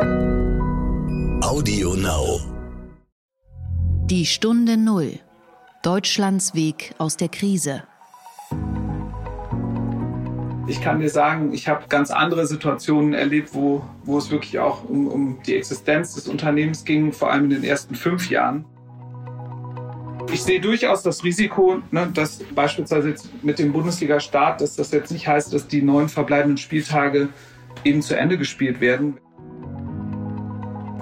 Audio Now. Die Stunde Null. Deutschlands Weg aus der Krise. Ich kann dir sagen, ich habe ganz andere Situationen erlebt, wo, wo es wirklich auch um, um die Existenz des Unternehmens ging, vor allem in den ersten fünf Jahren. Ich sehe durchaus das Risiko, ne, dass beispielsweise jetzt mit dem Bundesliga-Start, dass das jetzt nicht heißt, dass die neun verbleibenden Spieltage eben zu Ende gespielt werden.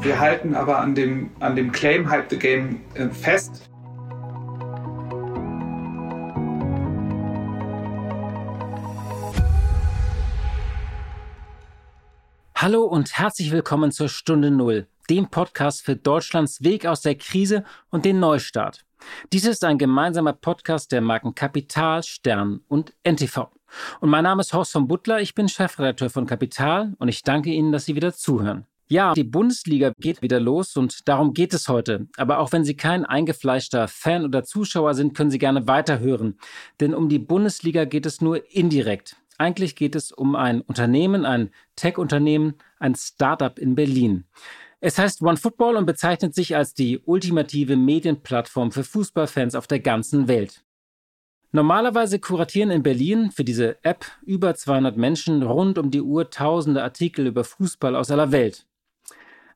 Wir halten aber an dem, an dem Claim Hype the Game äh, fest. Hallo und herzlich willkommen zur Stunde Null, dem Podcast für Deutschlands Weg aus der Krise und den Neustart. Dies ist ein gemeinsamer Podcast der Marken Kapital, Stern und NTV. Und mein Name ist Horst von Butler, ich bin Chefredakteur von Kapital und ich danke Ihnen, dass Sie wieder zuhören. Ja, die Bundesliga geht wieder los und darum geht es heute. Aber auch wenn Sie kein eingefleischter Fan oder Zuschauer sind, können Sie gerne weiterhören. Denn um die Bundesliga geht es nur indirekt. Eigentlich geht es um ein Unternehmen, ein Tech-Unternehmen, ein Startup in Berlin. Es heißt OneFootball und bezeichnet sich als die ultimative Medienplattform für Fußballfans auf der ganzen Welt. Normalerweise kuratieren in Berlin für diese App über 200 Menschen rund um die Uhr tausende Artikel über Fußball aus aller Welt.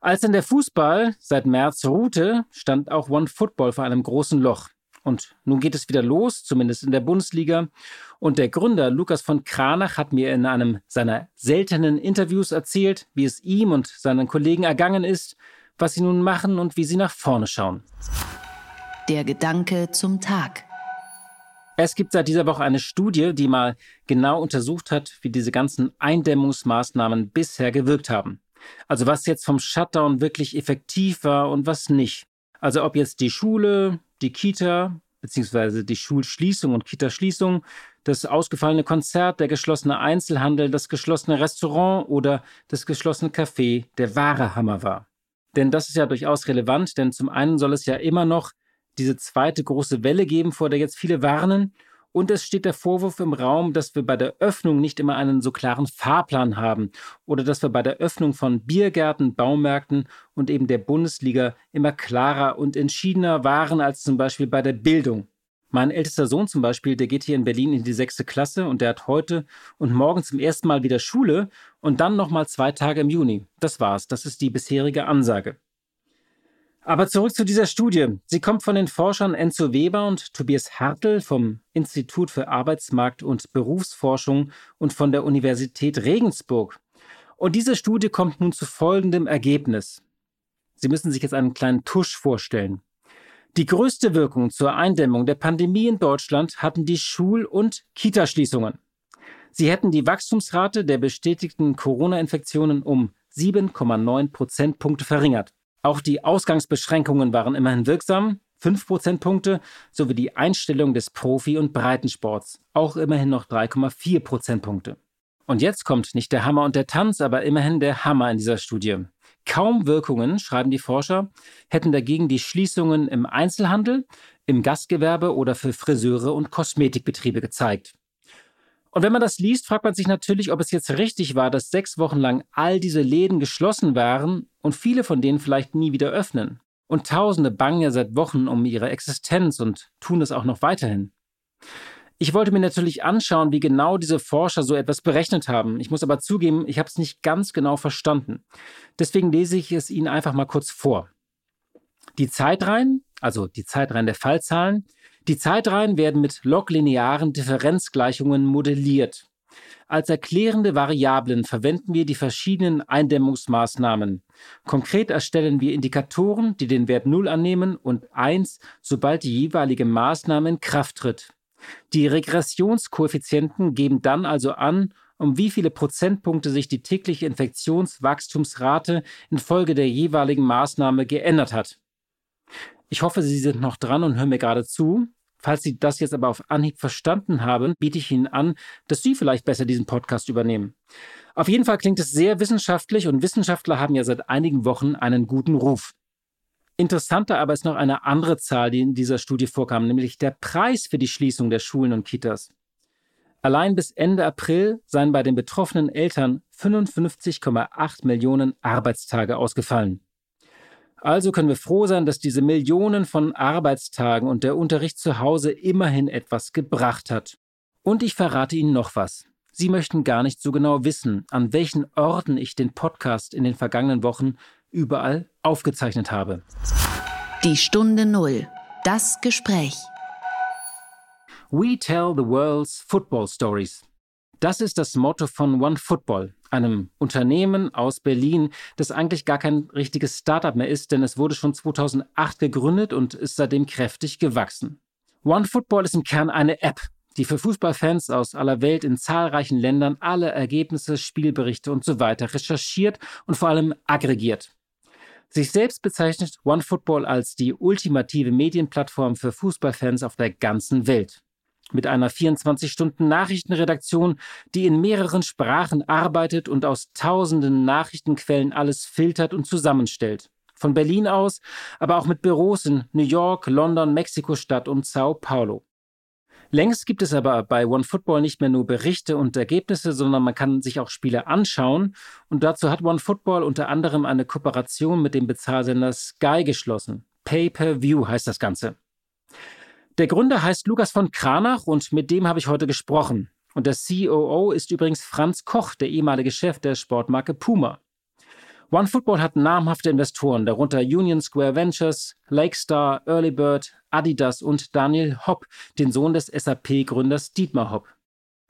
Als dann der Fußball seit März ruhte, stand auch OneFootball vor einem großen Loch. Und nun geht es wieder los, zumindest in der Bundesliga. Und der Gründer Lukas von Kranach hat mir in einem seiner seltenen Interviews erzählt, wie es ihm und seinen Kollegen ergangen ist, was sie nun machen und wie sie nach vorne schauen. Der Gedanke zum Tag. Es gibt seit dieser Woche eine Studie, die mal genau untersucht hat, wie diese ganzen Eindämmungsmaßnahmen bisher gewirkt haben. Also was jetzt vom Shutdown wirklich effektiv war und was nicht. Also ob jetzt die Schule, die Kita beziehungsweise die Schulschließung und Kitaschließung, das ausgefallene Konzert, der geschlossene Einzelhandel, das geschlossene Restaurant oder das geschlossene Café der wahre Hammer war. Denn das ist ja durchaus relevant, denn zum einen soll es ja immer noch diese zweite große Welle geben, vor der jetzt viele warnen, und es steht der Vorwurf im Raum, dass wir bei der Öffnung nicht immer einen so klaren Fahrplan haben oder dass wir bei der Öffnung von Biergärten, Baumärkten und eben der Bundesliga immer klarer und entschiedener waren als zum Beispiel bei der Bildung. Mein ältester Sohn zum Beispiel, der geht hier in Berlin in die sechste Klasse und der hat heute und morgen zum ersten Mal wieder Schule und dann nochmal zwei Tage im Juni. Das war's. Das ist die bisherige Ansage. Aber zurück zu dieser Studie. Sie kommt von den Forschern Enzo Weber und Tobias Hartl vom Institut für Arbeitsmarkt und Berufsforschung und von der Universität Regensburg. Und diese Studie kommt nun zu folgendem Ergebnis. Sie müssen sich jetzt einen kleinen Tusch vorstellen. Die größte Wirkung zur Eindämmung der Pandemie in Deutschland hatten die Schul- und Kitaschließungen. Sie hätten die Wachstumsrate der bestätigten Corona-Infektionen um 7,9 Prozentpunkte verringert. Auch die Ausgangsbeschränkungen waren immerhin wirksam, 5 Prozentpunkte, sowie die Einstellung des Profi- und Breitensports, auch immerhin noch 3,4 Prozentpunkte. Und jetzt kommt nicht der Hammer und der Tanz, aber immerhin der Hammer in dieser Studie. Kaum Wirkungen, schreiben die Forscher, hätten dagegen die Schließungen im Einzelhandel, im Gastgewerbe oder für Friseure und Kosmetikbetriebe gezeigt. Und wenn man das liest, fragt man sich natürlich, ob es jetzt richtig war, dass sechs Wochen lang all diese Läden geschlossen waren und viele von denen vielleicht nie wieder öffnen. Und Tausende bangen ja seit Wochen um ihre Existenz und tun es auch noch weiterhin. Ich wollte mir natürlich anschauen, wie genau diese Forscher so etwas berechnet haben. Ich muss aber zugeben, ich habe es nicht ganz genau verstanden. Deswegen lese ich es Ihnen einfach mal kurz vor. Die Zeitreihen, also die Zeitreihen der Fallzahlen, die Zeitreihen werden mit loglinearen Differenzgleichungen modelliert. Als erklärende Variablen verwenden wir die verschiedenen Eindämmungsmaßnahmen. Konkret erstellen wir Indikatoren, die den Wert 0 annehmen und 1, sobald die jeweilige Maßnahme in Kraft tritt. Die Regressionskoeffizienten geben dann also an, um wie viele Prozentpunkte sich die tägliche Infektionswachstumsrate infolge der jeweiligen Maßnahme geändert hat. Ich hoffe, Sie sind noch dran und hören mir gerade zu. Falls Sie das jetzt aber auf Anhieb verstanden haben, biete ich Ihnen an, dass Sie vielleicht besser diesen Podcast übernehmen. Auf jeden Fall klingt es sehr wissenschaftlich und Wissenschaftler haben ja seit einigen Wochen einen guten Ruf. Interessanter aber ist noch eine andere Zahl, die in dieser Studie vorkam, nämlich der Preis für die Schließung der Schulen und Kitas. Allein bis Ende April seien bei den betroffenen Eltern 55,8 Millionen Arbeitstage ausgefallen. Also können wir froh sein, dass diese Millionen von Arbeitstagen und der Unterricht zu Hause immerhin etwas gebracht hat. Und ich verrate Ihnen noch was. Sie möchten gar nicht so genau wissen, an welchen Orten ich den Podcast in den vergangenen Wochen überall aufgezeichnet habe. Die Stunde Null. Das Gespräch. We tell the world's football stories. Das ist das Motto von One Football, einem Unternehmen aus Berlin, das eigentlich gar kein richtiges Startup mehr ist, denn es wurde schon 2008 gegründet und ist seitdem kräftig gewachsen. One Football ist im Kern eine App, die für Fußballfans aus aller Welt in zahlreichen Ländern alle Ergebnisse, Spielberichte und so weiter recherchiert und vor allem aggregiert. Sich selbst bezeichnet OneFootball als die ultimative Medienplattform für Fußballfans auf der ganzen Welt mit einer 24-Stunden-Nachrichtenredaktion, die in mehreren Sprachen arbeitet und aus tausenden Nachrichtenquellen alles filtert und zusammenstellt. Von Berlin aus, aber auch mit Büros in New York, London, Mexiko-Stadt und Sao Paulo. Längst gibt es aber bei OneFootball nicht mehr nur Berichte und Ergebnisse, sondern man kann sich auch Spiele anschauen. Und dazu hat OneFootball unter anderem eine Kooperation mit dem Bezahlsender Sky geschlossen. Pay-per-View heißt das Ganze. Der Gründer heißt Lukas von Kranach und mit dem habe ich heute gesprochen. Und der COO ist übrigens Franz Koch, der ehemalige Chef der Sportmarke Puma. OneFootball hat namhafte Investoren, darunter Union Square Ventures, Lakestar, Earlybird, Adidas und Daniel Hopp, den Sohn des SAP-Gründers Dietmar Hopp.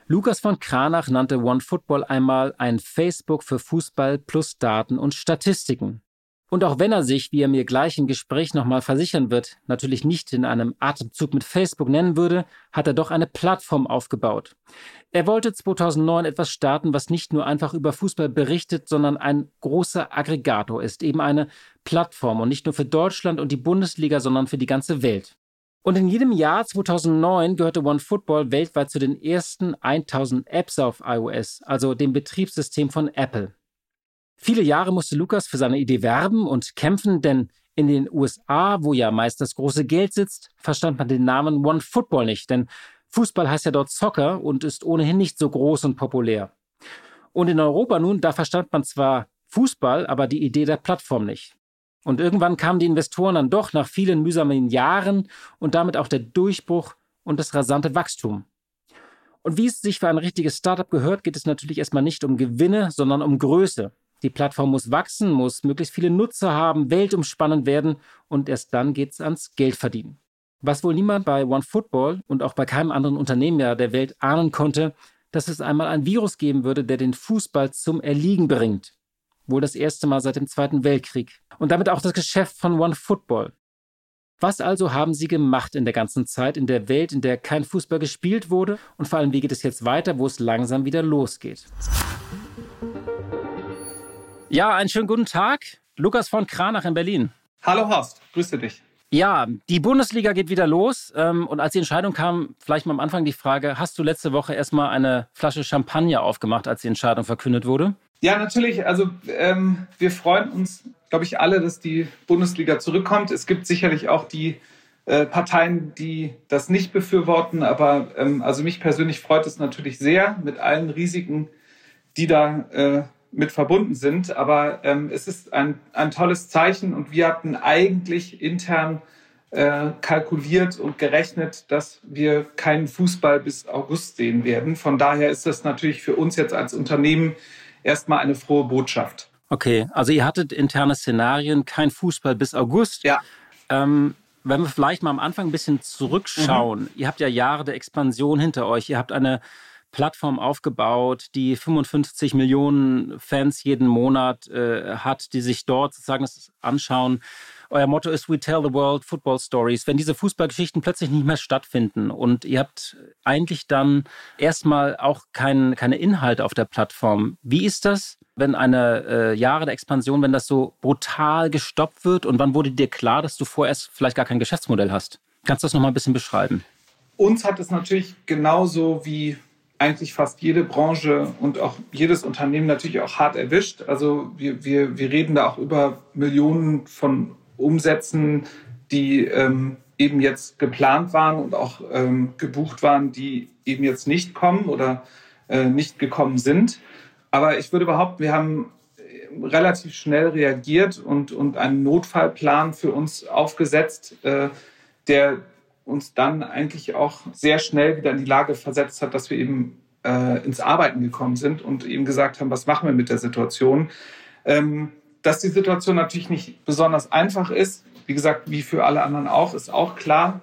Lukas von Kranach nannte OneFootball einmal ein Facebook für Fußball plus Daten und Statistiken. Und auch wenn er sich, wie er mir gleich im Gespräch nochmal versichern wird, natürlich nicht in einem Atemzug mit Facebook nennen würde, hat er doch eine Plattform aufgebaut. Er wollte 2009 etwas starten, was nicht nur einfach über Fußball berichtet, sondern ein großer Aggregator ist, eben eine Plattform und nicht nur für Deutschland und die Bundesliga, sondern für die ganze Welt. Und in jedem Jahr 2009 gehörte OneFootball weltweit zu den ersten 1000 Apps auf iOS, also dem Betriebssystem von Apple. Viele Jahre musste Lukas für seine Idee werben und kämpfen, denn in den USA, wo ja meist das große Geld sitzt, verstand man den Namen One Football nicht, denn Fußball heißt ja dort Soccer und ist ohnehin nicht so groß und populär. Und in Europa nun, da verstand man zwar Fußball, aber die Idee der Plattform nicht. Und irgendwann kamen die Investoren dann doch nach vielen mühsamen Jahren und damit auch der Durchbruch und das rasante Wachstum. Und wie es sich für ein richtiges Startup gehört, geht es natürlich erstmal nicht um Gewinne, sondern um Größe. Die Plattform muss wachsen, muss möglichst viele Nutzer haben, weltumspannend werden und erst dann geht es ans Geld verdienen. Was wohl niemand bei OneFootball und auch bei keinem anderen Unternehmen ja der Welt ahnen konnte, dass es einmal ein Virus geben würde, der den Fußball zum Erliegen bringt. Wohl das erste Mal seit dem Zweiten Weltkrieg. Und damit auch das Geschäft von OneFootball. Was also haben Sie gemacht in der ganzen Zeit in der Welt, in der kein Fußball gespielt wurde? Und vor allem, wie geht es jetzt weiter, wo es langsam wieder losgeht? Ja, einen schönen guten Tag. Lukas von Kranach in Berlin. Hallo Horst, grüße dich. Ja, die Bundesliga geht wieder los. Ähm, und als die Entscheidung kam, vielleicht mal am Anfang die Frage, hast du letzte Woche erstmal eine Flasche Champagner aufgemacht, als die Entscheidung verkündet wurde? Ja, natürlich. Also ähm, wir freuen uns, glaube ich, alle, dass die Bundesliga zurückkommt. Es gibt sicherlich auch die äh, Parteien, die das nicht befürworten. Aber ähm, also mich persönlich freut es natürlich sehr mit allen Risiken, die da äh, mit verbunden sind. Aber ähm, es ist ein, ein tolles Zeichen und wir hatten eigentlich intern äh, kalkuliert und gerechnet, dass wir keinen Fußball bis August sehen werden. Von daher ist das natürlich für uns jetzt als Unternehmen erstmal eine frohe Botschaft. Okay, also ihr hattet interne Szenarien, kein Fußball bis August. Ja. Ähm, wenn wir vielleicht mal am Anfang ein bisschen zurückschauen, mhm. ihr habt ja Jahre der Expansion hinter euch, ihr habt eine Plattform aufgebaut, die 55 Millionen Fans jeden Monat äh, hat, die sich dort sozusagen das anschauen. Euer Motto ist We Tell the World Football Stories. Wenn diese Fußballgeschichten plötzlich nicht mehr stattfinden und ihr habt eigentlich dann erstmal auch kein, keine Inhalte auf der Plattform, wie ist das, wenn eine äh, Jahre der Expansion, wenn das so brutal gestoppt wird und wann wurde dir klar, dass du vorerst vielleicht gar kein Geschäftsmodell hast? Kannst du das nochmal ein bisschen beschreiben? Uns hat es natürlich genauso wie eigentlich fast jede Branche und auch jedes Unternehmen natürlich auch hart erwischt. Also wir, wir, wir reden da auch über Millionen von Umsätzen, die ähm, eben jetzt geplant waren und auch ähm, gebucht waren, die eben jetzt nicht kommen oder äh, nicht gekommen sind. Aber ich würde behaupten, wir haben äh, relativ schnell reagiert und, und einen Notfallplan für uns aufgesetzt, äh, der uns dann eigentlich auch sehr schnell wieder in die Lage versetzt hat, dass wir eben äh, ins Arbeiten gekommen sind und eben gesagt haben, was machen wir mit der Situation. Ähm, dass die Situation natürlich nicht besonders einfach ist, wie gesagt, wie für alle anderen auch, ist auch klar.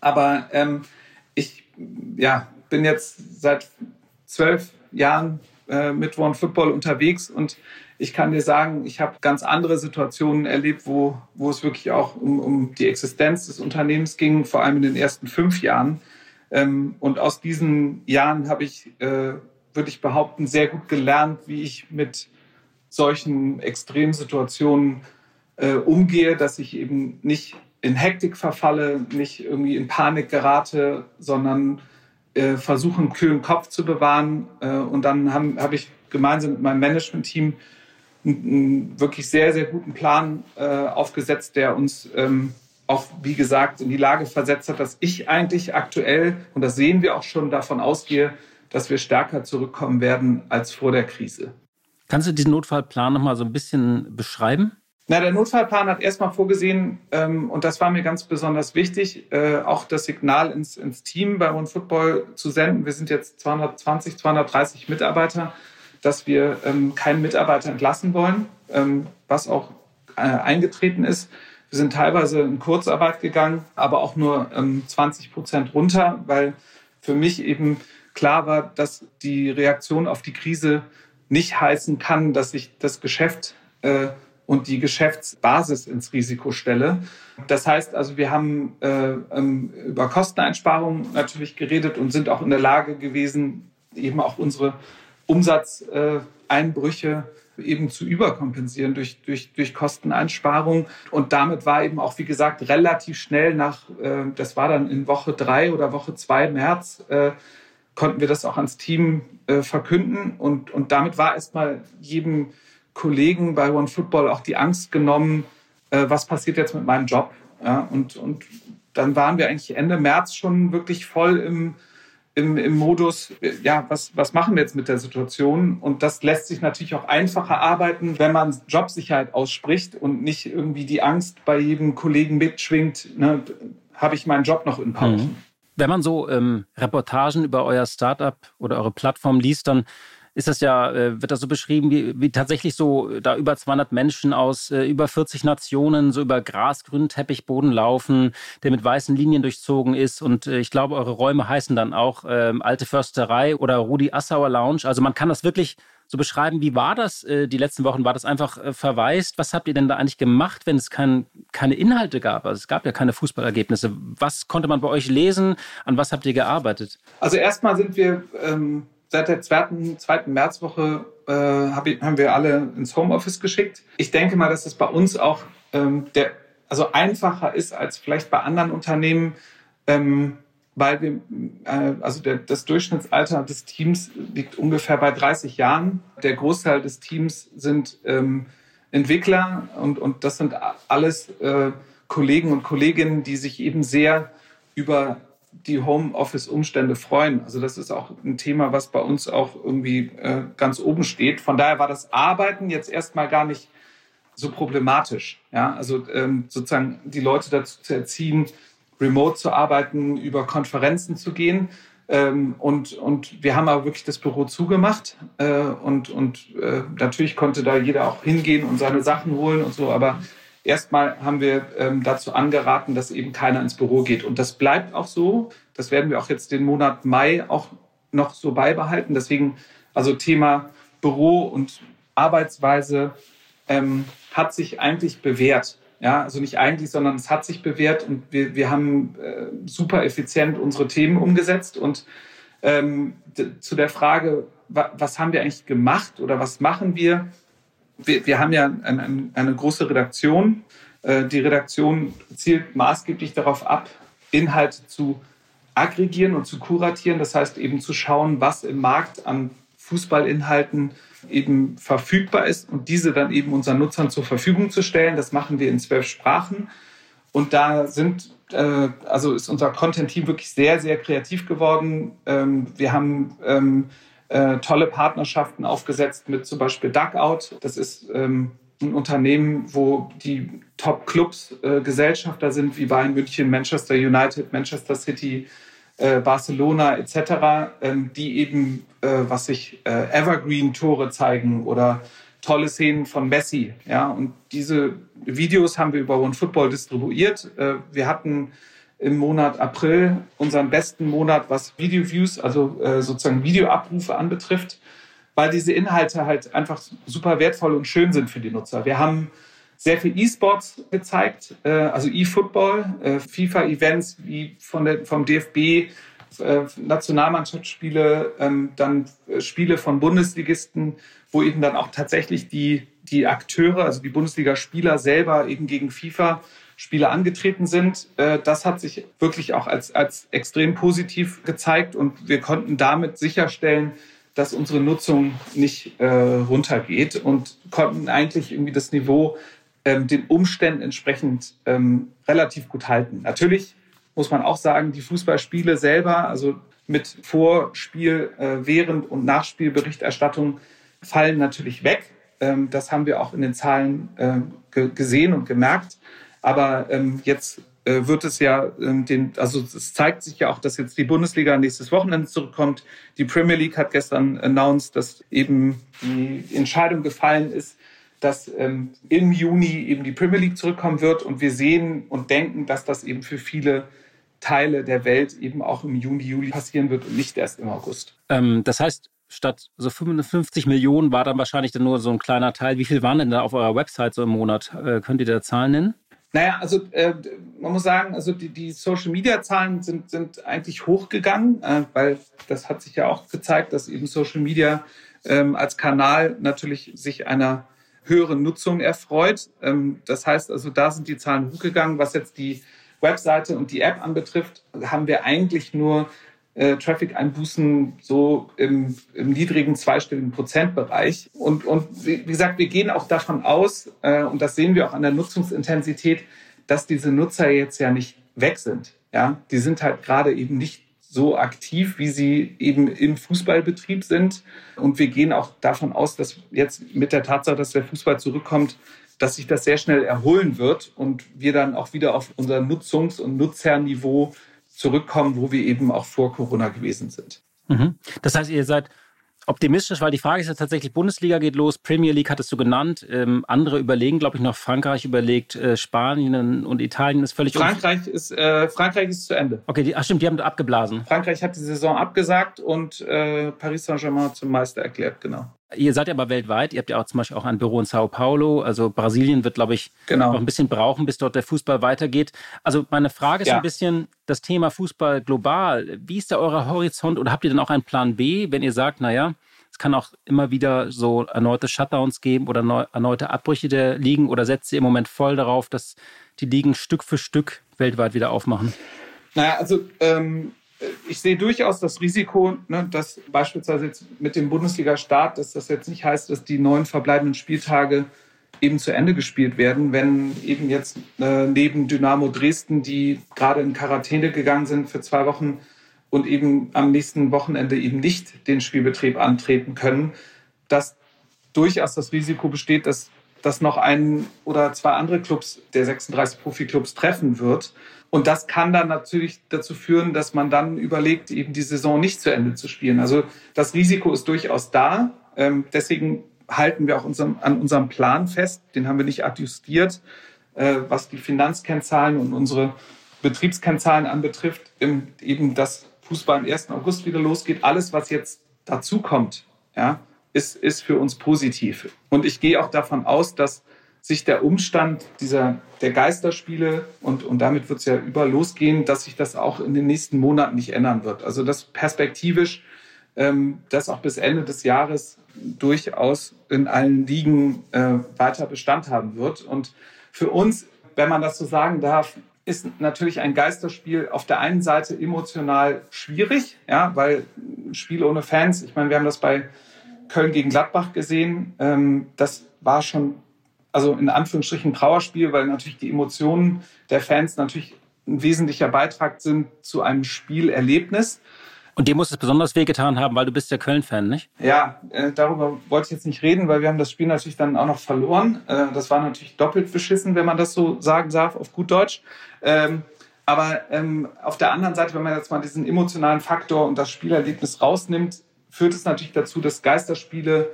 Aber ähm, ich ja, bin jetzt seit zwölf Jahren äh, mit One Football unterwegs und ich kann dir sagen, ich habe ganz andere Situationen erlebt, wo, wo es wirklich auch um, um die Existenz des Unternehmens ging, vor allem in den ersten fünf Jahren. Ähm, und aus diesen Jahren habe ich, äh, würde ich behaupten, sehr gut gelernt, wie ich mit solchen Extremsituationen äh, umgehe, dass ich eben nicht in Hektik verfalle, nicht irgendwie in Panik gerate, sondern äh, versuche, einen kühlen Kopf zu bewahren. Äh, und dann habe hab ich gemeinsam mit meinem Management-Team einen, wirklich sehr, sehr guten Plan äh, aufgesetzt, der uns ähm, auch, wie gesagt, in die Lage versetzt hat, dass ich eigentlich aktuell, und das sehen wir auch schon, davon ausgehe, dass wir stärker zurückkommen werden als vor der Krise. Kannst du diesen Notfallplan noch mal so ein bisschen beschreiben? Na, der Notfallplan hat erstmal vorgesehen, ähm, und das war mir ganz besonders wichtig, äh, auch das Signal ins, ins Team bei One Football zu senden. Wir sind jetzt 220, 230 Mitarbeiter, dass wir ähm, keinen Mitarbeiter entlassen wollen, ähm, was auch äh, eingetreten ist. Wir sind teilweise in Kurzarbeit gegangen, aber auch nur ähm, 20 Prozent runter, weil für mich eben klar war, dass die Reaktion auf die Krise nicht heißen kann, dass ich das Geschäft äh, und die Geschäftsbasis ins Risiko stelle. Das heißt also, wir haben äh, ähm, über Kosteneinsparungen natürlich geredet und sind auch in der Lage gewesen, eben auch unsere Umsatzeinbrüche eben zu überkompensieren durch, durch, durch Kosteneinsparungen. Und damit war eben auch, wie gesagt, relativ schnell nach, äh, das war dann in Woche drei oder Woche zwei März, äh, konnten wir das auch ans Team äh, verkünden. Und, und damit war erstmal jedem Kollegen bei One Football auch die Angst genommen, was passiert jetzt mit meinem Job. Ja, und, und dann waren wir eigentlich Ende März schon wirklich voll im, im, im Modus, ja, was, was machen wir jetzt mit der Situation? Und das lässt sich natürlich auch einfacher arbeiten, wenn man Jobsicherheit ausspricht und nicht irgendwie die Angst bei jedem Kollegen mitschwingt, ne, habe ich meinen Job noch in Pausen. Mhm. Wenn man so ähm, Reportagen über euer Startup oder eure Plattform liest, dann ist das ja, äh, wird das so beschrieben, wie, wie tatsächlich so da über 200 Menschen aus äh, über 40 Nationen so über grasgrünen Teppichboden laufen, der mit weißen Linien durchzogen ist. Und äh, ich glaube, eure Räume heißen dann auch äh, Alte Försterei oder Rudi Assauer Lounge. Also man kann das wirklich so beschreiben. Wie war das äh, die letzten Wochen? War das einfach äh, verwaist? Was habt ihr denn da eigentlich gemacht, wenn es kein, keine Inhalte gab? Also es gab ja keine Fußballergebnisse. Was konnte man bei euch lesen? An was habt ihr gearbeitet? Also erstmal sind wir ähm, seit der zweiten, zweiten Märzwoche äh, hab ich, haben wir alle ins Homeoffice geschickt. Ich denke mal, dass es bei uns auch ähm, der, also einfacher ist als vielleicht bei anderen Unternehmen, ähm, weil wir, äh, also der, das Durchschnittsalter des Teams liegt ungefähr bei 30 Jahren. Der Großteil des Teams sind ähm, Entwickler und, und das sind alles äh, Kollegen und Kolleginnen, die sich eben sehr über die Homeoffice-Umstände freuen. Also das ist auch ein Thema, was bei uns auch irgendwie äh, ganz oben steht. Von daher war das Arbeiten jetzt erstmal gar nicht so problematisch. Ja, also ähm, sozusagen die Leute dazu zu erziehen, remote zu arbeiten, über Konferenzen zu gehen. Ähm, und, und wir haben aber wirklich das Büro zugemacht. Äh, und und äh, natürlich konnte da jeder auch hingehen und seine Sachen holen und so. Aber Erstmal haben wir ähm, dazu angeraten, dass eben keiner ins Büro geht. Und das bleibt auch so. Das werden wir auch jetzt den Monat Mai auch noch so beibehalten. Deswegen, also Thema Büro und Arbeitsweise ähm, hat sich eigentlich bewährt. Ja, also nicht eigentlich, sondern es hat sich bewährt und wir, wir haben äh, super effizient unsere Themen umgesetzt. Und ähm, zu der Frage, wa was haben wir eigentlich gemacht oder was machen wir? Wir, wir haben ja eine, eine große Redaktion. Äh, die Redaktion zielt maßgeblich darauf ab, Inhalte zu aggregieren und zu kuratieren. Das heißt eben zu schauen, was im Markt an Fußballinhalten eben verfügbar ist und diese dann eben unseren Nutzern zur Verfügung zu stellen. Das machen wir in zwölf Sprachen. Und da sind äh, also ist unser Content-Team wirklich sehr, sehr kreativ geworden. Ähm, wir haben ähm, äh, tolle Partnerschaften aufgesetzt mit zum Beispiel Duckout. Das ist ähm, ein Unternehmen, wo die Top-Clubs äh, Gesellschafter sind, wie Bayern München, Manchester United, Manchester City, äh, Barcelona etc., ähm, die eben, äh, was sich äh, Evergreen-Tore zeigen oder tolle Szenen von Messi. Ja? Und diese Videos haben wir über OneFootball distribuiert. Äh, wir hatten im Monat April unseren besten Monat, was Video-Views, also äh, sozusagen Videoabrufe anbetrifft, weil diese Inhalte halt einfach super wertvoll und schön sind für die Nutzer. Wir haben sehr viel E-Sports gezeigt, äh, also E-Football, FIFA-Events wie von der, vom DFB, Nationalmannschaftsspiele, ähm, dann Spiele von Bundesligisten, wo eben dann auch tatsächlich die, die Akteure, also die Bundesligaspieler selber eben gegen FIFA Spiele angetreten sind. Äh, das hat sich wirklich auch als, als extrem positiv gezeigt und wir konnten damit sicherstellen, dass unsere Nutzung nicht äh, runtergeht und konnten eigentlich irgendwie das Niveau ähm, den Umständen entsprechend ähm, relativ gut halten. Natürlich muss man auch sagen, die Fußballspiele selber, also mit Vorspiel, äh, Während- und Nachspielberichterstattung, fallen natürlich weg. Ähm, das haben wir auch in den Zahlen äh, gesehen und gemerkt. Aber ähm, jetzt äh, wird es ja, ähm, den, also es zeigt sich ja auch, dass jetzt die Bundesliga nächstes Wochenende zurückkommt. Die Premier League hat gestern announced, dass eben die Entscheidung gefallen ist, dass ähm, im Juni eben die Premier League zurückkommen wird. Und wir sehen und denken, dass das eben für viele Teile der Welt eben auch im Juni, Juli passieren wird und nicht erst im August. Ähm, das heißt, statt so 55 Millionen war dann wahrscheinlich dann nur so ein kleiner Teil. Wie viel waren denn da auf eurer Website so im Monat? Äh, könnt ihr da Zahlen nennen? Naja, also äh, man muss sagen, also die, die Social-Media-Zahlen sind, sind eigentlich hochgegangen, äh, weil das hat sich ja auch gezeigt, dass eben Social Media ähm, als Kanal natürlich sich einer höheren Nutzung erfreut. Ähm, das heißt also, da sind die Zahlen hochgegangen. Was jetzt die Webseite und die App anbetrifft, haben wir eigentlich nur äh, Traffic-Einbußen so im, im, niedrigen zweistelligen Prozentbereich. Und, und wie gesagt, wir gehen auch davon aus, äh, und das sehen wir auch an der Nutzungsintensität, dass diese Nutzer jetzt ja nicht weg sind. Ja, die sind halt gerade eben nicht so aktiv, wie sie eben im Fußballbetrieb sind. Und wir gehen auch davon aus, dass jetzt mit der Tatsache, dass der Fußball zurückkommt, dass sich das sehr schnell erholen wird und wir dann auch wieder auf unser Nutzungs- und Nutzerniveau zurückkommen, wo wir eben auch vor Corona gewesen sind. Mhm. Das heißt, ihr seid optimistisch, weil die Frage ist ja tatsächlich, Bundesliga geht los, Premier League hattest du genannt, ähm, andere überlegen, glaube ich, noch Frankreich überlegt, äh, Spanien und Italien ist völlig... Frankreich ist, äh, Frankreich ist zu Ende. Okay, die, ach stimmt, die haben abgeblasen. Frankreich hat die Saison abgesagt und äh, Paris Saint-Germain zum Meister erklärt, genau. Ihr seid ja aber weltweit. Ihr habt ja auch zum Beispiel auch ein Büro in Sao Paulo. Also Brasilien wird, glaube ich, genau. noch ein bisschen brauchen, bis dort der Fußball weitergeht. Also meine Frage ist ja. ein bisschen das Thema Fußball global. Wie ist da euer Horizont oder habt ihr denn auch einen Plan B, wenn ihr sagt, naja, es kann auch immer wieder so erneute Shutdowns geben oder erneute Abbrüche der Ligen oder setzt ihr im Moment voll darauf, dass die Ligen Stück für Stück weltweit wieder aufmachen? Naja, also ähm, ich sehe durchaus das Risiko, ne, dass beispielsweise jetzt mit dem Bundesliga-Start, dass das jetzt nicht heißt, dass die neun verbleibenden Spieltage eben zu Ende gespielt werden, wenn eben jetzt äh, neben Dynamo Dresden, die gerade in Quarantäne gegangen sind für zwei Wochen und eben am nächsten Wochenende eben nicht den Spielbetrieb antreten können, dass durchaus das Risiko besteht, dass das noch ein oder zwei andere Clubs der 36 Profi-Clubs treffen wird. Und das kann dann natürlich dazu führen, dass man dann überlegt, eben die Saison nicht zu Ende zu spielen. Also das Risiko ist durchaus da. Ähm, deswegen halten wir auch unserem, an unserem Plan fest. Den haben wir nicht adjustiert, äh, was die Finanzkennzahlen und unsere Betriebskennzahlen anbetrifft. eben, dass Fußball am 1. August wieder losgeht. Alles, was jetzt dazu kommt, ja, ist, ist für uns positiv. Und ich gehe auch davon aus, dass sich der Umstand dieser, der Geisterspiele und, und damit wird es ja überall losgehen, dass sich das auch in den nächsten Monaten nicht ändern wird. Also dass perspektivisch ähm, das auch bis Ende des Jahres durchaus in allen Ligen äh, weiter Bestand haben wird. Und für uns, wenn man das so sagen darf, ist natürlich ein Geisterspiel auf der einen Seite emotional schwierig, ja, weil Spiel ohne Fans, ich meine, wir haben das bei Köln gegen Gladbach gesehen, ähm, das war schon also in Anführungsstrichen Trauerspiel, weil natürlich die Emotionen der Fans natürlich ein wesentlicher Beitrag sind zu einem Spielerlebnis. Und dir muss es besonders wehgetan haben, weil du bist ja Köln-Fan, nicht? Ja, äh, darüber wollte ich jetzt nicht reden, weil wir haben das Spiel natürlich dann auch noch verloren. Äh, das war natürlich doppelt beschissen, wenn man das so sagen darf, auf gut Deutsch. Ähm, aber ähm, auf der anderen Seite, wenn man jetzt mal diesen emotionalen Faktor und das Spielerlebnis rausnimmt, führt es natürlich dazu, dass Geisterspiele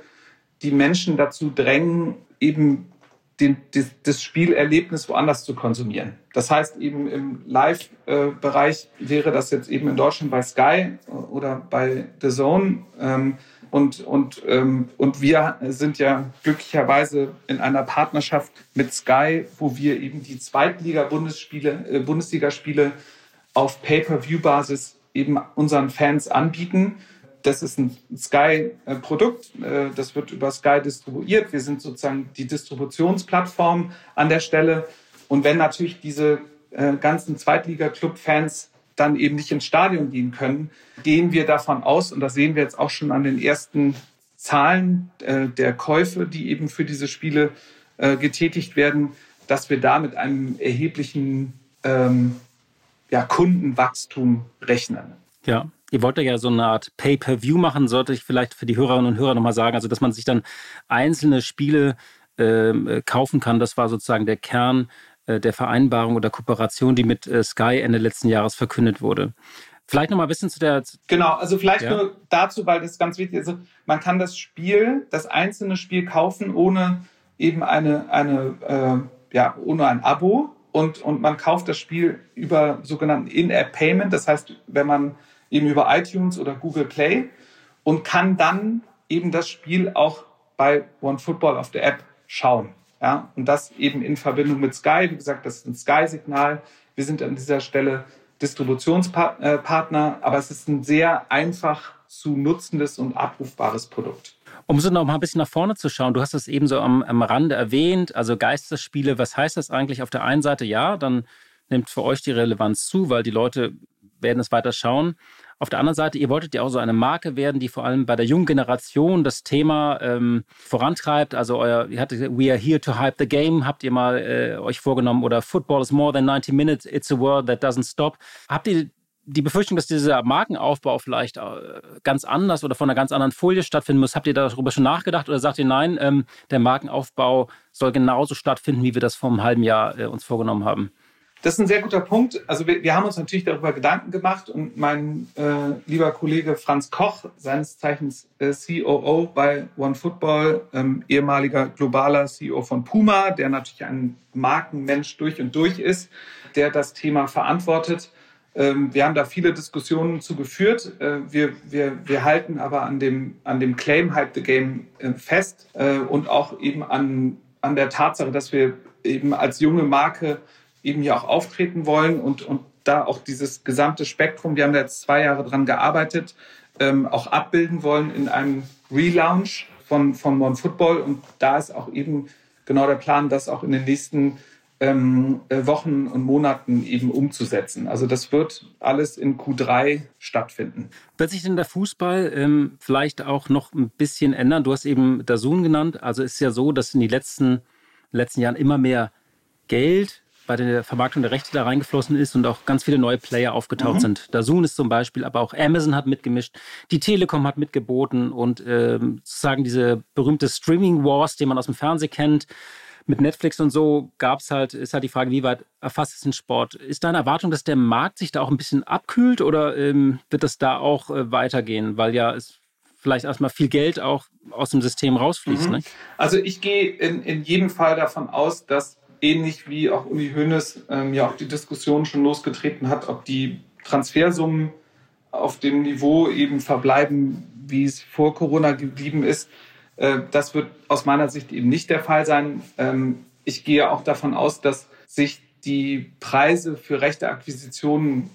die Menschen dazu drängen, eben den, das, das Spielerlebnis woanders zu konsumieren. Das heißt eben im Live-Bereich wäre das jetzt eben in Deutschland bei Sky oder bei The Zone. Ähm, und, und, ähm, und wir sind ja glücklicherweise in einer Partnerschaft mit Sky, wo wir eben die Zweitliga-Bundesspiele, äh, Bundesligaspiele auf Pay-per-View-Basis eben unseren Fans anbieten das ist ein Sky-Produkt, äh, das wird über Sky distribuiert. Wir sind sozusagen die Distributionsplattform an der Stelle. Und wenn natürlich diese äh, ganzen Zweitliga-Club-Fans dann eben nicht ins Stadion gehen können, gehen wir davon aus, und das sehen wir jetzt auch schon an den ersten Zahlen äh, der Käufe, die eben für diese Spiele getätigt werden, dass wir da mit einem erheblichen ähm, ja, Kundenwachstum rechnen. Ja, Ihr wollt ja so eine Art Pay-per-View machen, sollte ich vielleicht für die Hörerinnen und Hörer nochmal sagen, also dass man sich dann einzelne Spiele ähm, äh, kaufen kann. Das war sozusagen der Kern äh, der Vereinbarung oder Kooperation, die mit äh, Sky Ende letzten Jahres verkündet wurde. Vielleicht nochmal ein bisschen zu der. Genau, also vielleicht ja. nur dazu, weil das ganz wichtig ist. Also man kann das Spiel, das einzelne Spiel kaufen, ohne eben eine, eine äh, ja, ohne ein Abo. Und, und man kauft das Spiel über sogenannten In-App-Payment. Das heißt, wenn man eben über iTunes oder Google Play und kann dann eben das Spiel auch bei OneFootball auf der App schauen. Ja, und das eben in Verbindung mit Sky. Wie gesagt, das ist ein Sky-Signal. Wir sind an dieser Stelle Distributionspartner, aber es ist ein sehr einfach zu nutzendes und abrufbares Produkt. Um so noch mal ein bisschen nach vorne zu schauen, du hast es eben so am, am Rande erwähnt, also Geisterspiele, was heißt das eigentlich? Auf der einen Seite ja, dann nimmt für euch die Relevanz zu, weil die Leute werden es weiter schauen. Auf der anderen Seite, ihr wolltet ja auch so eine Marke werden, die vor allem bei der jungen Generation das Thema ähm, vorantreibt. Also euer, ihr hattet We are here to hype the game, habt ihr mal äh, euch vorgenommen oder Football is more than 90 minutes, it's a world that doesn't stop. Habt ihr die Befürchtung, dass dieser Markenaufbau vielleicht äh, ganz anders oder von einer ganz anderen Folie stattfinden muss, habt ihr darüber schon nachgedacht oder sagt ihr nein, ähm, der Markenaufbau soll genauso stattfinden, wie wir das vor einem halben Jahr äh, uns vorgenommen haben? Das ist ein sehr guter Punkt. Also wir, wir haben uns natürlich darüber Gedanken gemacht und mein äh, lieber Kollege Franz Koch, seines Zeichens äh, COO bei OneFootball, ähm, ehemaliger globaler CEO von Puma, der natürlich ein Markenmensch durch und durch ist, der das Thema verantwortet. Ähm, wir haben da viele Diskussionen zu geführt. Äh, wir, wir, wir halten aber an dem, an dem Claim Hype the Game äh, fest äh, und auch eben an, an der Tatsache, dass wir eben als junge Marke eben hier auch auftreten wollen und, und da auch dieses gesamte Spektrum, wir haben da jetzt zwei Jahre dran gearbeitet, ähm, auch abbilden wollen in einem Relaunch von, von Mon Football. Und da ist auch eben genau der Plan, das auch in den nächsten ähm, äh, Wochen und Monaten eben umzusetzen. Also das wird alles in Q3 stattfinden. Wird sich denn der Fußball ähm, vielleicht auch noch ein bisschen ändern? Du hast eben Dazun genannt. Also ist ja so, dass in den letzten, letzten Jahren immer mehr Geld bei der Vermarktung der Rechte da reingeflossen ist und auch ganz viele neue Player aufgetaucht mhm. sind. Dazun ist zum Beispiel, aber auch Amazon hat mitgemischt, die Telekom hat mitgeboten und ähm, sozusagen diese berühmte Streaming Wars, die man aus dem Fernsehen kennt, mit Netflix und so gab es halt, ist halt die Frage, wie weit erfasst es den Sport? Ist deine Erwartung, dass der Markt sich da auch ein bisschen abkühlt oder ähm, wird das da auch äh, weitergehen? Weil ja es vielleicht erstmal viel Geld auch aus dem System rausfließt. Mhm. Ne? Also ich gehe in, in jedem Fall davon aus, dass ähnlich wie auch Uli Hoeneß ähm, ja auch die Diskussion schon losgetreten hat, ob die Transfersummen auf dem Niveau eben verbleiben, wie es vor Corona geblieben ist. Äh, das wird aus meiner Sicht eben nicht der Fall sein. Ähm, ich gehe auch davon aus, dass sich die Preise für rechte Akquisitionen,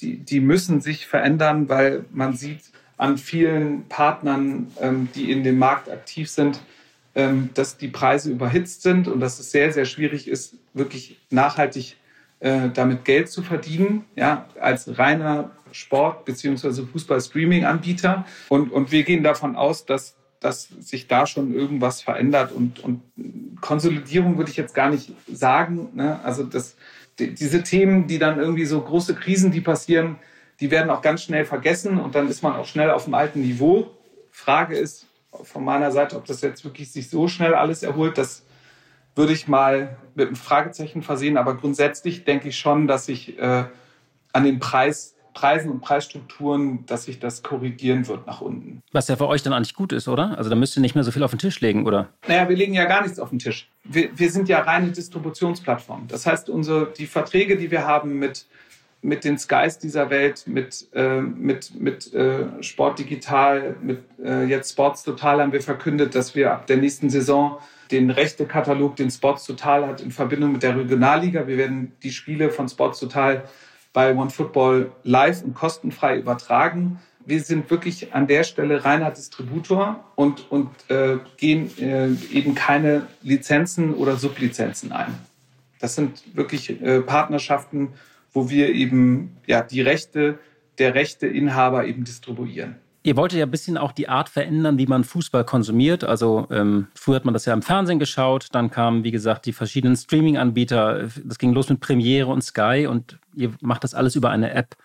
die, die müssen sich verändern, weil man sieht an vielen Partnern, ähm, die in dem Markt aktiv sind, dass die Preise überhitzt sind und dass es sehr, sehr schwierig ist, wirklich nachhaltig äh, damit Geld zu verdienen, ja, als reiner Sport- bzw. Fußball-Streaming-Anbieter. Und, und wir gehen davon aus, dass, dass sich da schon irgendwas verändert. Und, und Konsolidierung würde ich jetzt gar nicht sagen. Ne? Also das, die, diese Themen, die dann irgendwie so große Krisen, die passieren, die werden auch ganz schnell vergessen und dann ist man auch schnell auf dem alten Niveau. Frage ist von meiner Seite, ob das jetzt wirklich sich so schnell alles erholt. Das würde ich mal mit einem Fragezeichen versehen. Aber grundsätzlich denke ich schon, dass sich äh, an den Preis Preisen und Preisstrukturen, dass sich das korrigieren wird nach unten. Was ja für euch dann eigentlich gut ist, oder? Also da müsst ihr nicht mehr so viel auf den Tisch legen, oder? Naja, wir legen ja gar nichts auf den Tisch. Wir, wir sind ja reine Distributionsplattform. Das heißt, unsere, die Verträge, die wir haben mit, mit den Skys dieser Welt, mit, äh, mit, mit äh, Sport Digital, mit äh, jetzt Sports Total haben wir verkündet, dass wir ab der nächsten Saison den Rechtekatalog, den Sports Total hat, in Verbindung mit der Regionalliga. Wir werden die Spiele von Sports Total bei OneFootball live und kostenfrei übertragen. Wir sind wirklich an der Stelle reiner Distributor und, und äh, gehen äh, eben keine Lizenzen oder Sublizenzen ein. Das sind wirklich äh, Partnerschaften, wo wir eben ja, die Rechte der Rechteinhaber eben distribuieren. Ihr wolltet ja ein bisschen auch die Art verändern, wie man Fußball konsumiert. Also ähm, früher hat man das ja im Fernsehen geschaut, dann kamen, wie gesagt, die verschiedenen Streaming-Anbieter. Das ging los mit Premiere und Sky und ihr macht das alles über eine App.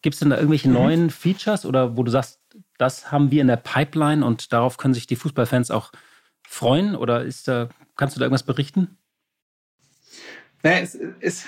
Gibt es denn da irgendwelche mhm. neuen Features oder wo du sagst, das haben wir in der Pipeline und darauf können sich die Fußballfans auch freuen? Oder ist da, kannst du da irgendwas berichten? Naja, es ist,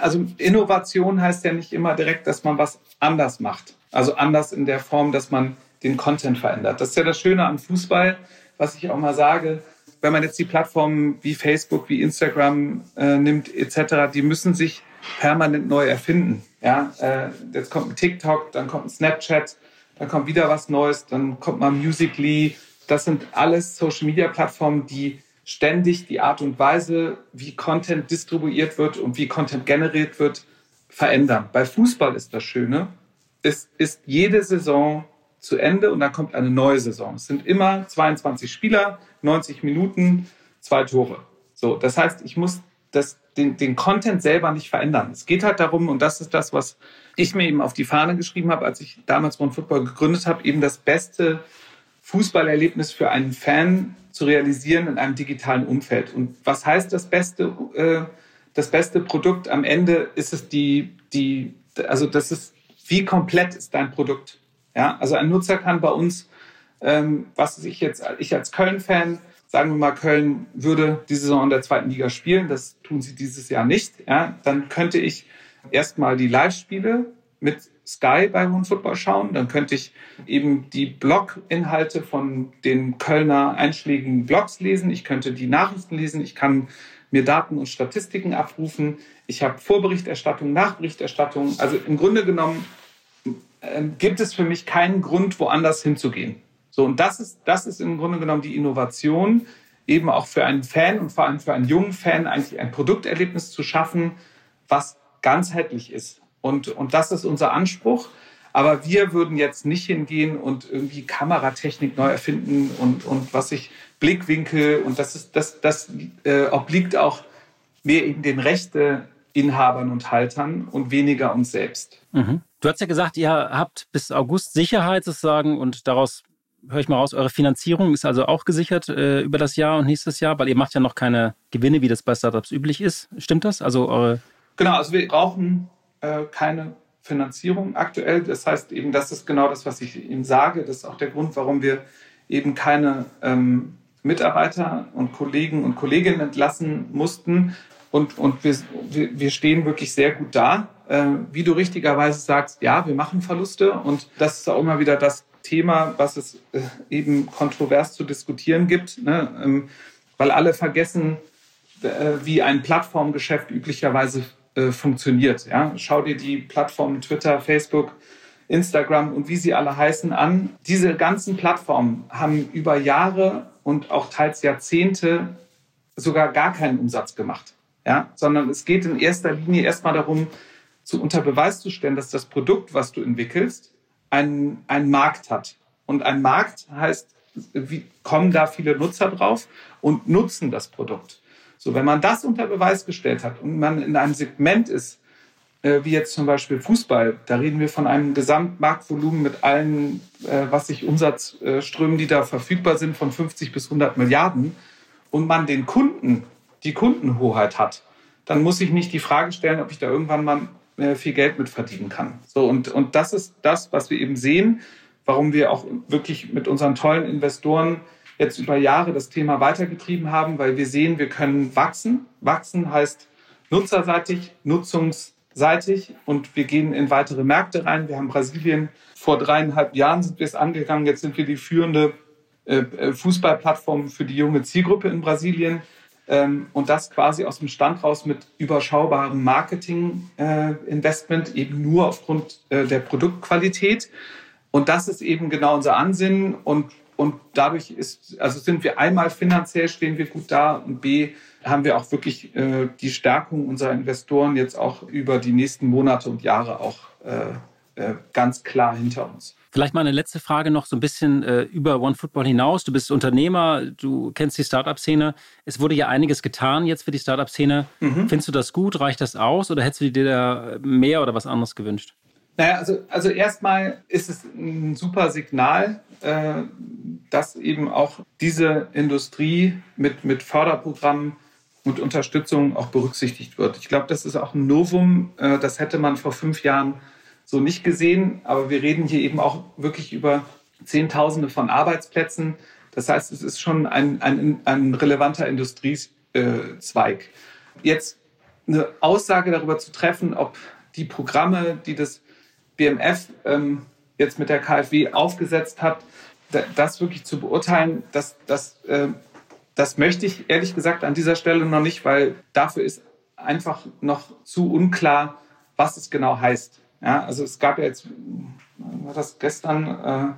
also Innovation heißt ja nicht immer direkt, dass man was anders macht. Also anders in der Form, dass man den Content verändert. Das ist ja das Schöne am Fußball, was ich auch mal sage. Wenn man jetzt die Plattformen wie Facebook, wie Instagram äh, nimmt etc., die müssen sich permanent neu erfinden. Ja, äh, jetzt kommt ein TikTok, dann kommt ein Snapchat, dann kommt wieder was Neues, dann kommt mal Musically. Das sind alles Social-Media-Plattformen, die ständig die Art und Weise, wie Content distribuiert wird und wie Content generiert wird, verändern. Bei Fußball ist das Schöne, es ist jede Saison zu Ende und dann kommt eine neue Saison. Es sind immer 22 Spieler, 90 Minuten, zwei Tore. So, das heißt, ich muss das, den, den Content selber nicht verändern. Es geht halt darum, und das ist das, was ich mir eben auf die Fahne geschrieben habe, als ich damals One Football gegründet habe, eben das beste Fußballerlebnis für einen Fan zu realisieren in einem digitalen Umfeld. Und was heißt das beste, äh, das beste Produkt? Am Ende ist es die, die, also das ist wie komplett ist dein Produkt? Ja, also ein Nutzer kann bei uns, ähm, was ich jetzt, ich als Köln-Fan, sagen wir mal, Köln würde die Saison in der zweiten Liga spielen, das tun sie dieses Jahr nicht, ja, dann könnte ich erstmal die Live-Spiele mit Sky bei One Football schauen, dann könnte ich eben die Blog-Inhalte von den Kölner einschlägigen Blogs lesen, ich könnte die Nachrichten lesen, ich kann mir Daten und Statistiken abrufen, ich habe Vorberichterstattung, Nachberichterstattung, also im Grunde genommen ähm, gibt es für mich keinen Grund, woanders hinzugehen. So, und das ist, das ist im Grunde genommen die Innovation, eben auch für einen Fan und vor allem für einen jungen Fan eigentlich ein Produkterlebnis zu schaffen, was ganzheitlich ist. Und, und das ist unser Anspruch. Aber wir würden jetzt nicht hingehen und irgendwie Kameratechnik neu erfinden und, und was ich Blickwinkel und das ist das, das äh, obliegt auch mehr eben den Rechteinhabern und Haltern und weniger uns selbst. Mhm. Du hast ja gesagt, ihr habt bis August Sicherheit sozusagen und daraus höre ich mal raus, eure Finanzierung ist also auch gesichert äh, über das Jahr und nächstes Jahr, weil ihr macht ja noch keine Gewinne, wie das bei Startups üblich ist. Stimmt das? Also eure genau, also wir brauchen äh, keine Finanzierung aktuell. Das heißt eben, das ist genau das, was ich Ihnen sage. Das ist auch der Grund, warum wir eben keine ähm, Mitarbeiter und Kollegen und Kolleginnen entlassen mussten. Und, und wir, wir stehen wirklich sehr gut da äh, wie du richtigerweise sagst, ja, wir machen Verluste und das ist auch immer wieder das Thema, was es äh, eben kontrovers zu diskutieren gibt, ne? ähm, weil alle vergessen, äh, wie ein Plattformgeschäft üblicherweise äh, funktioniert. Ja? Schau dir die Plattformen Twitter, Facebook, Instagram und wie sie alle heißen an. Diese ganzen Plattformen haben über Jahre und auch teils Jahrzehnte sogar gar keinen Umsatz gemacht. Ja? Sondern es geht in erster Linie erstmal darum, zu unter Beweis zu stellen, dass das Produkt, was du entwickelst, einen, einen Markt hat. Und ein Markt heißt, wie kommen da viele Nutzer drauf und nutzen das Produkt. So, wenn man das unter Beweis gestellt hat und man in einem Segment ist, äh, wie jetzt zum Beispiel Fußball. Da reden wir von einem Gesamtmarktvolumen mit allen, äh, was sich Umsatzströmen, die da verfügbar sind, von 50 bis 100 Milliarden. Und man den Kunden, die Kundenhoheit hat, dann muss ich nicht die Frage stellen, ob ich da irgendwann mal äh, viel Geld mit verdienen kann. So, und, und das ist das, was wir eben sehen, warum wir auch wirklich mit unseren tollen Investoren jetzt über Jahre das Thema weitergetrieben haben, weil wir sehen, wir können wachsen. Wachsen heißt nutzerseitig, nutzungsseitig und wir gehen in weitere Märkte rein. Wir haben Brasilien vor dreieinhalb Jahren sind wir es angegangen. Jetzt sind wir die führende äh, äh, Fußballplattform für die junge Zielgruppe in Brasilien. Ähm, und das quasi aus dem Stand raus mit überschaubarem Marketing-Investment, eben nur aufgrund der Produktqualität. Und das ist eben genau unser Ansinnen. Und und dadurch ist, also sind wir einmal finanziell stehen wir gut da und B haben wir auch wirklich äh, die Stärkung unserer Investoren jetzt auch über die nächsten Monate und Jahre auch äh, äh, ganz klar hinter uns. Vielleicht mal eine letzte Frage noch so ein bisschen äh, über OneFootball hinaus. Du bist Unternehmer, du kennst die Startup-Szene. Es wurde ja einiges getan jetzt für die Startup-Szene. Mhm. Findest du das gut? Reicht das aus oder hättest du dir da mehr oder was anderes gewünscht? Naja, also, also erstmal ist es ein super Signal, äh, dass eben auch diese Industrie mit, mit Förderprogrammen und Unterstützung auch berücksichtigt wird. Ich glaube, das ist auch ein Novum. Äh, das hätte man vor fünf Jahren so nicht gesehen. Aber wir reden hier eben auch wirklich über Zehntausende von Arbeitsplätzen. Das heißt, es ist schon ein, ein, ein relevanter Industriezweig. Jetzt eine Aussage darüber zu treffen, ob die Programme, die das BMF ähm, jetzt mit der KfW aufgesetzt hat, das wirklich zu beurteilen, das, das, äh, das möchte ich ehrlich gesagt an dieser Stelle noch nicht, weil dafür ist einfach noch zu unklar, was es genau heißt. Ja, also es gab ja jetzt, war das gestern,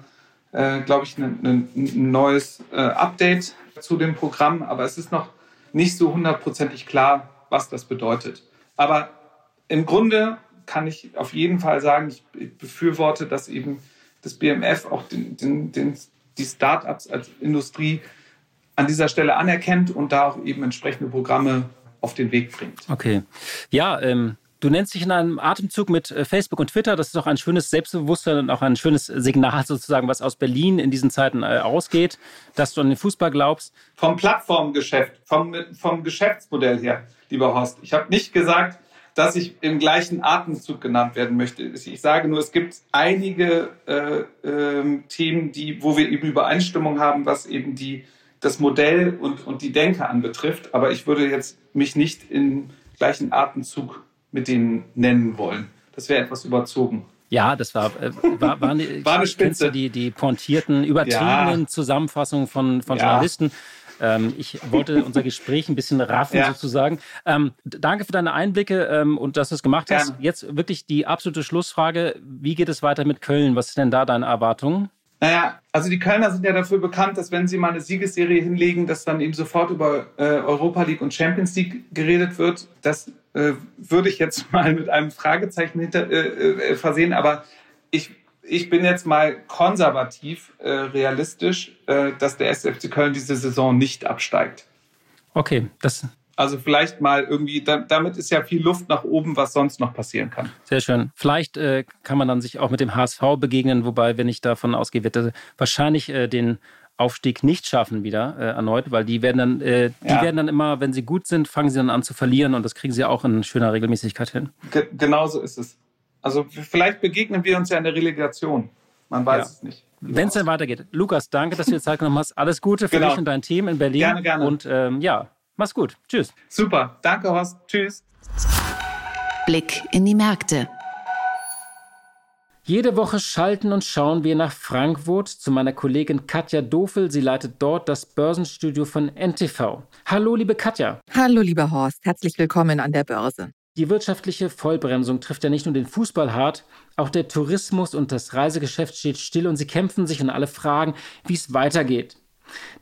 äh, äh, glaube ich, ein ne, ne, neues äh, Update zu dem Programm, aber es ist noch nicht so hundertprozentig klar, was das bedeutet. Aber im Grunde kann ich auf jeden Fall sagen, ich befürworte, dass eben das BMF auch den, den, den, die Startups als Industrie an dieser Stelle anerkennt und da auch eben entsprechende Programme auf den Weg bringt. Okay. Ja, ähm, du nennst dich in einem Atemzug mit äh, Facebook und Twitter. Das ist auch ein schönes Selbstbewusstsein und auch ein schönes Signal sozusagen, was aus Berlin in diesen Zeiten äh, ausgeht, dass du an den Fußball glaubst. Vom Plattformgeschäft, vom, vom Geschäftsmodell her, lieber Horst. Ich habe nicht gesagt, dass ich im gleichen Atemzug genannt werden möchte. Ich sage nur, es gibt einige äh, äh, Themen, die, wo wir eben Übereinstimmung haben, was eben die, das Modell und, und die Denke anbetrifft. Aber ich würde jetzt mich nicht im gleichen Atemzug mit denen nennen wollen. Das wäre etwas überzogen. Ja, das war, äh, war, war, eine, war eine Spitze. Die, die pointierten, übertriebenen ja. Zusammenfassungen von, von ja. Journalisten. Ähm, ich wollte unser Gespräch ein bisschen raffen ja. sozusagen. Ähm, danke für deine Einblicke ähm, und dass du es gemacht hast. Gerne. Jetzt wirklich die absolute Schlussfrage. Wie geht es weiter mit Köln? Was sind denn da deine Erwartungen? Naja, also die Kölner sind ja dafür bekannt, dass wenn sie mal eine Siegesserie hinlegen, dass dann eben sofort über äh, Europa League und Champions League geredet wird. Das äh, würde ich jetzt mal mit einem Fragezeichen hinter, äh, äh versehen. Aber ich ich bin jetzt mal konservativ äh, realistisch, äh, dass der SFC Köln diese Saison nicht absteigt. Okay, das. Also vielleicht mal irgendwie, da, damit ist ja viel Luft nach oben, was sonst noch passieren kann. Sehr schön. Vielleicht äh, kann man dann sich auch mit dem HSV begegnen, wobei, wenn ich davon ausgehe, wird er wahrscheinlich äh, den Aufstieg nicht schaffen wieder äh, erneut, weil die werden dann, äh, die ja. werden dann immer, wenn sie gut sind, fangen sie dann an zu verlieren und das kriegen sie auch in schöner Regelmäßigkeit hin. Ge genau so ist es. Also vielleicht begegnen wir uns ja in der Relegation. Man weiß ja. es nicht. Wenn es dann weitergeht. Lukas, danke, dass du dir Zeit genommen hast. Alles Gute für genau. dich und dein Team in Berlin. Gerne, gerne. Und ähm, ja, mach's gut. Tschüss. Super. Danke, Horst. Tschüss. Blick in die Märkte. Jede Woche schalten und schauen wir nach Frankfurt zu meiner Kollegin Katja Dofel. Sie leitet dort das Börsenstudio von NTV. Hallo, liebe Katja. Hallo, lieber Horst. Herzlich willkommen an der Börse. Die wirtschaftliche Vollbremsung trifft ja nicht nur den Fußball hart, auch der Tourismus und das Reisegeschäft steht still und sie kämpfen sich und alle fragen, wie es weitergeht.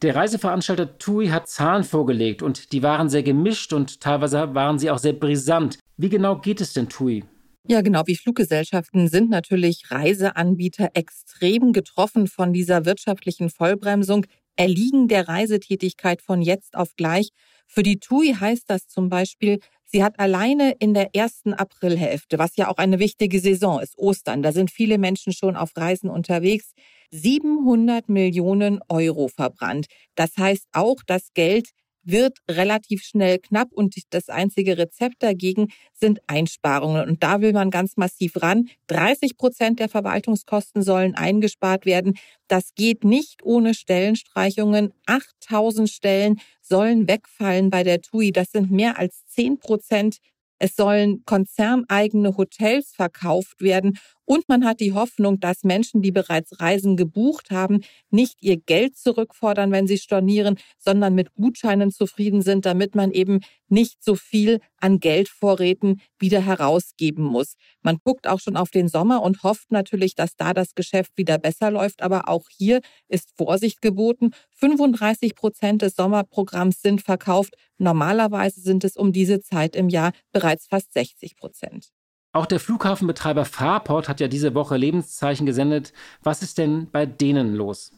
Der Reiseveranstalter TUI hat Zahlen vorgelegt und die waren sehr gemischt und teilweise waren sie auch sehr brisant. Wie genau geht es denn TUI? Ja, genau wie Fluggesellschaften sind natürlich Reiseanbieter extrem getroffen von dieser wirtschaftlichen Vollbremsung, erliegen der Reisetätigkeit von jetzt auf gleich. Für die TUI heißt das zum Beispiel Sie hat alleine in der ersten Aprilhälfte, was ja auch eine wichtige Saison ist, Ostern, da sind viele Menschen schon auf Reisen unterwegs, 700 Millionen Euro verbrannt. Das heißt auch, das Geld wird relativ schnell knapp und das einzige Rezept dagegen sind Einsparungen. Und da will man ganz massiv ran. 30 Prozent der Verwaltungskosten sollen eingespart werden. Das geht nicht ohne Stellenstreichungen. 8000 Stellen sollen wegfallen bei der TUI. Das sind mehr als 10 Prozent es sollen konzerneigene Hotels verkauft werden und man hat die Hoffnung, dass Menschen, die bereits Reisen gebucht haben, nicht ihr Geld zurückfordern, wenn sie stornieren, sondern mit Gutscheinen zufrieden sind, damit man eben nicht so viel an Geldvorräten wieder herausgeben muss. Man guckt auch schon auf den Sommer und hofft natürlich, dass da das Geschäft wieder besser läuft. Aber auch hier ist Vorsicht geboten. 35 Prozent des Sommerprogramms sind verkauft. Normalerweise sind es um diese Zeit im Jahr bereits fast 60 Prozent. Auch der Flughafenbetreiber Fraport hat ja diese Woche Lebenszeichen gesendet. Was ist denn bei denen los?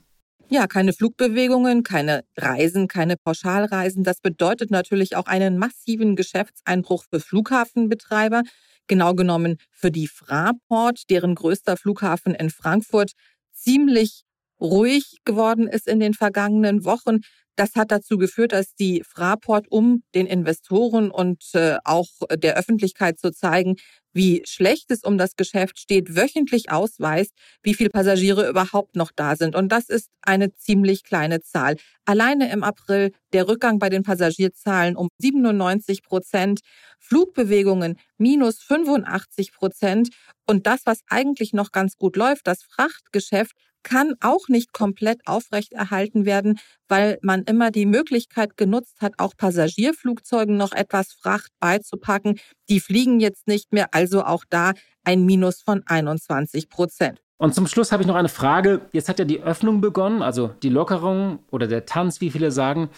Ja, keine Flugbewegungen, keine Reisen, keine Pauschalreisen. Das bedeutet natürlich auch einen massiven Geschäftseinbruch für Flughafenbetreiber. Genau genommen für die Fraport, deren größter Flughafen in Frankfurt ziemlich ruhig geworden ist in den vergangenen Wochen. Das hat dazu geführt, dass die Fraport, um den Investoren und äh, auch der Öffentlichkeit zu zeigen, wie schlecht es um das Geschäft steht, wöchentlich ausweist, wie viele Passagiere überhaupt noch da sind. Und das ist eine ziemlich kleine Zahl. Alleine im April der Rückgang bei den Passagierzahlen um 97 Prozent, Flugbewegungen minus 85 Prozent. Und das, was eigentlich noch ganz gut läuft, das Frachtgeschäft, kann auch nicht komplett aufrechterhalten werden, weil man immer die Möglichkeit genutzt hat, auch Passagierflugzeugen noch etwas Fracht beizupacken. Die fliegen jetzt nicht mehr, also auch da ein Minus von 21 Prozent. Und zum Schluss habe ich noch eine Frage. Jetzt hat ja die Öffnung begonnen, also die Lockerung oder der Tanz, wie viele sagen.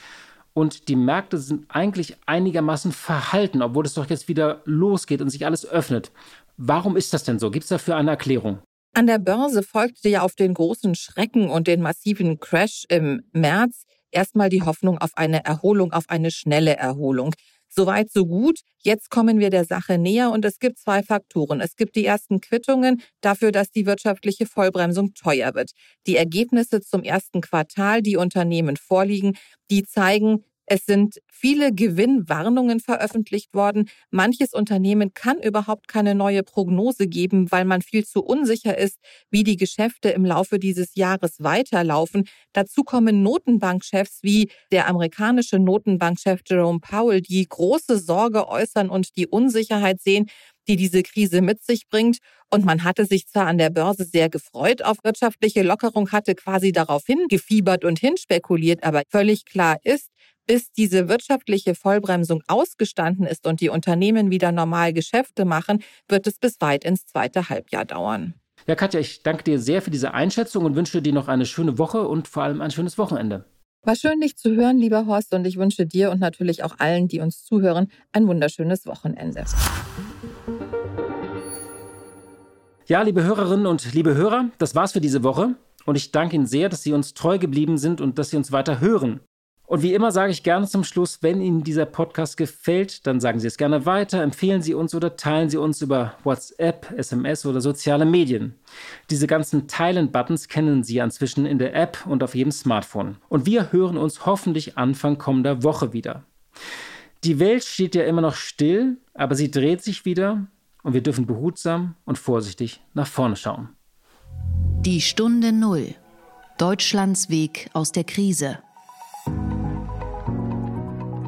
Und die Märkte sind eigentlich einigermaßen verhalten, obwohl es doch jetzt wieder losgeht und sich alles öffnet. Warum ist das denn so? Gibt es dafür eine Erklärung? An der Börse folgte ja auf den großen Schrecken und den massiven Crash im März erstmal die Hoffnung auf eine Erholung, auf eine schnelle Erholung. Soweit, so gut. Jetzt kommen wir der Sache näher und es gibt zwei Faktoren. Es gibt die ersten Quittungen dafür, dass die wirtschaftliche Vollbremsung teuer wird. Die Ergebnisse zum ersten Quartal, die Unternehmen vorliegen, die zeigen, es sind viele Gewinnwarnungen veröffentlicht worden. Manches Unternehmen kann überhaupt keine neue Prognose geben, weil man viel zu unsicher ist, wie die Geschäfte im Laufe dieses Jahres weiterlaufen. Dazu kommen Notenbankchefs wie der amerikanische Notenbankchef Jerome Powell, die große Sorge äußern und die Unsicherheit sehen, die diese Krise mit sich bringt. Und man hatte sich zwar an der Börse sehr gefreut auf wirtschaftliche Lockerung, hatte quasi darauf hingefiebert und hinspekuliert, aber völlig klar ist, bis diese wirtschaftliche Vollbremsung ausgestanden ist und die Unternehmen wieder normal Geschäfte machen, wird es bis weit ins zweite Halbjahr dauern. Ja, Katja, ich danke dir sehr für diese Einschätzung und wünsche dir noch eine schöne Woche und vor allem ein schönes Wochenende. War schön, dich zu hören, lieber Horst, und ich wünsche dir und natürlich auch allen, die uns zuhören, ein wunderschönes Wochenende. Ja, liebe Hörerinnen und liebe Hörer, das war's für diese Woche. Und ich danke Ihnen sehr, dass Sie uns treu geblieben sind und dass Sie uns weiter hören. Und wie immer sage ich gerne zum Schluss, wenn Ihnen dieser Podcast gefällt, dann sagen Sie es gerne weiter, empfehlen Sie uns oder teilen Sie uns über WhatsApp, SMS oder soziale Medien. Diese ganzen Teilen-Buttons kennen Sie inzwischen in der App und auf jedem Smartphone. Und wir hören uns hoffentlich Anfang kommender Woche wieder. Die Welt steht ja immer noch still, aber sie dreht sich wieder und wir dürfen behutsam und vorsichtig nach vorne schauen. Die Stunde Null. Deutschlands Weg aus der Krise.